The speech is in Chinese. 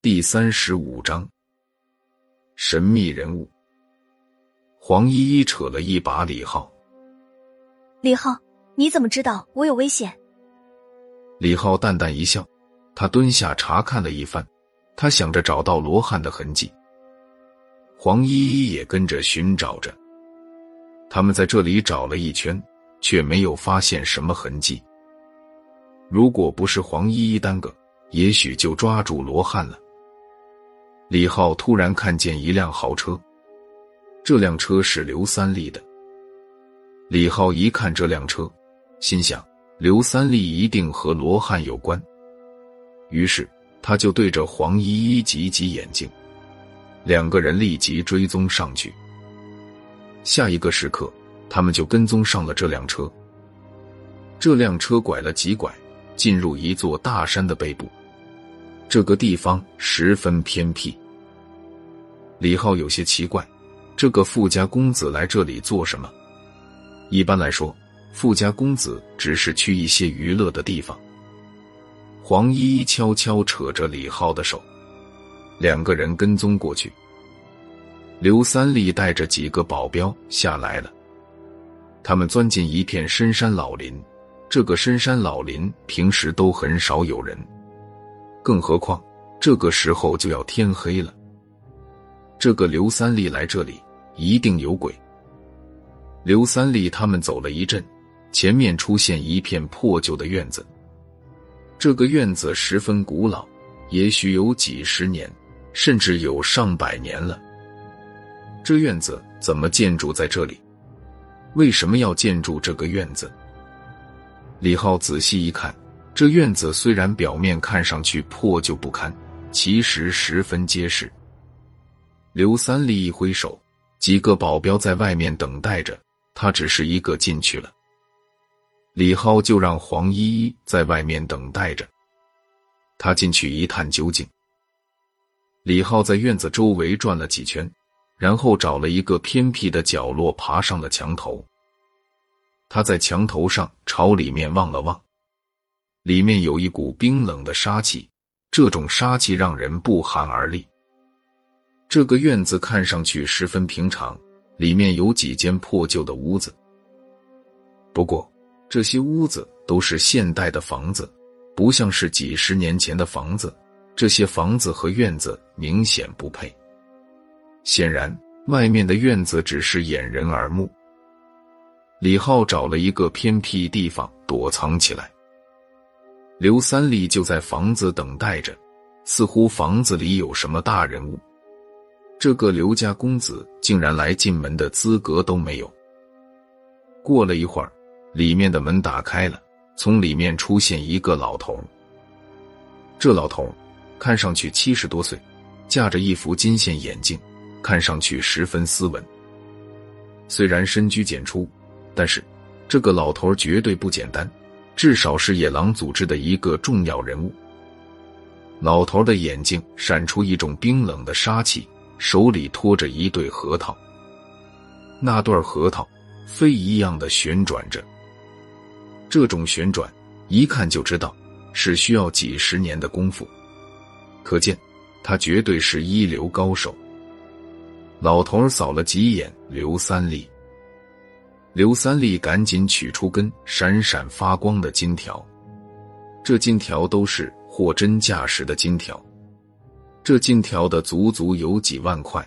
第三十五章，神秘人物黄依依扯了一把李浩。李浩，你怎么知道我有危险？李浩淡淡一笑，他蹲下查看了一番，他想着找到罗汉的痕迹。黄依依也跟着寻找着，他们在这里找了一圈，却没有发现什么痕迹。如果不是黄依依耽搁，也许就抓住罗汉了。李浩突然看见一辆豪车，这辆车是刘三立的。李浩一看这辆车，心想刘三立一定和罗汉有关，于是他就对着黄依依挤挤眼睛，两个人立即追踪上去。下一个时刻，他们就跟踪上了这辆车。这辆车拐了几拐，进入一座大山的背部。这个地方十分偏僻。李浩有些奇怪，这个富家公子来这里做什么？一般来说，富家公子只是去一些娱乐的地方。黄依依悄悄扯着李浩的手，两个人跟踪过去。刘三立带着几个保镖下来了，他们钻进一片深山老林。这个深山老林平时都很少有人。更何况，这个时候就要天黑了。这个刘三立来这里一定有鬼。刘三立他们走了一阵，前面出现一片破旧的院子。这个院子十分古老，也许有几十年，甚至有上百年了。这院子怎么建筑在这里？为什么要建筑这个院子？李浩仔细一看。这院子虽然表面看上去破旧不堪，其实十分结实。刘三立一挥手，几个保镖在外面等待着，他只是一个进去了。李浩就让黄依依在外面等待着，他进去一探究竟。李浩在院子周围转了几圈，然后找了一个偏僻的角落，爬上了墙头。他在墙头上朝里面望了望。里面有一股冰冷的杀气，这种杀气让人不寒而栗。这个院子看上去十分平常，里面有几间破旧的屋子。不过这些屋子都是现代的房子，不像是几十年前的房子。这些房子和院子明显不配。显然，外面的院子只是掩人耳目。李浩找了一个偏僻地方躲藏起来。刘三立就在房子等待着，似乎房子里有什么大人物。这个刘家公子竟然来进门的资格都没有。过了一会儿，里面的门打开了，从里面出现一个老头。这老头看上去七十多岁，架着一副金线眼镜，看上去十分斯文。虽然深居简出，但是这个老头绝对不简单。至少是野狼组织的一个重要人物。老头的眼睛闪出一种冰冷的杀气，手里托着一对核桃。那对核桃飞一样的旋转着，这种旋转一看就知道是需要几十年的功夫，可见他绝对是一流高手。老头扫了几眼刘三立。刘三立赶紧取出根闪闪发光的金条，这金条都是货真价实的金条，这金条的足足有几万块。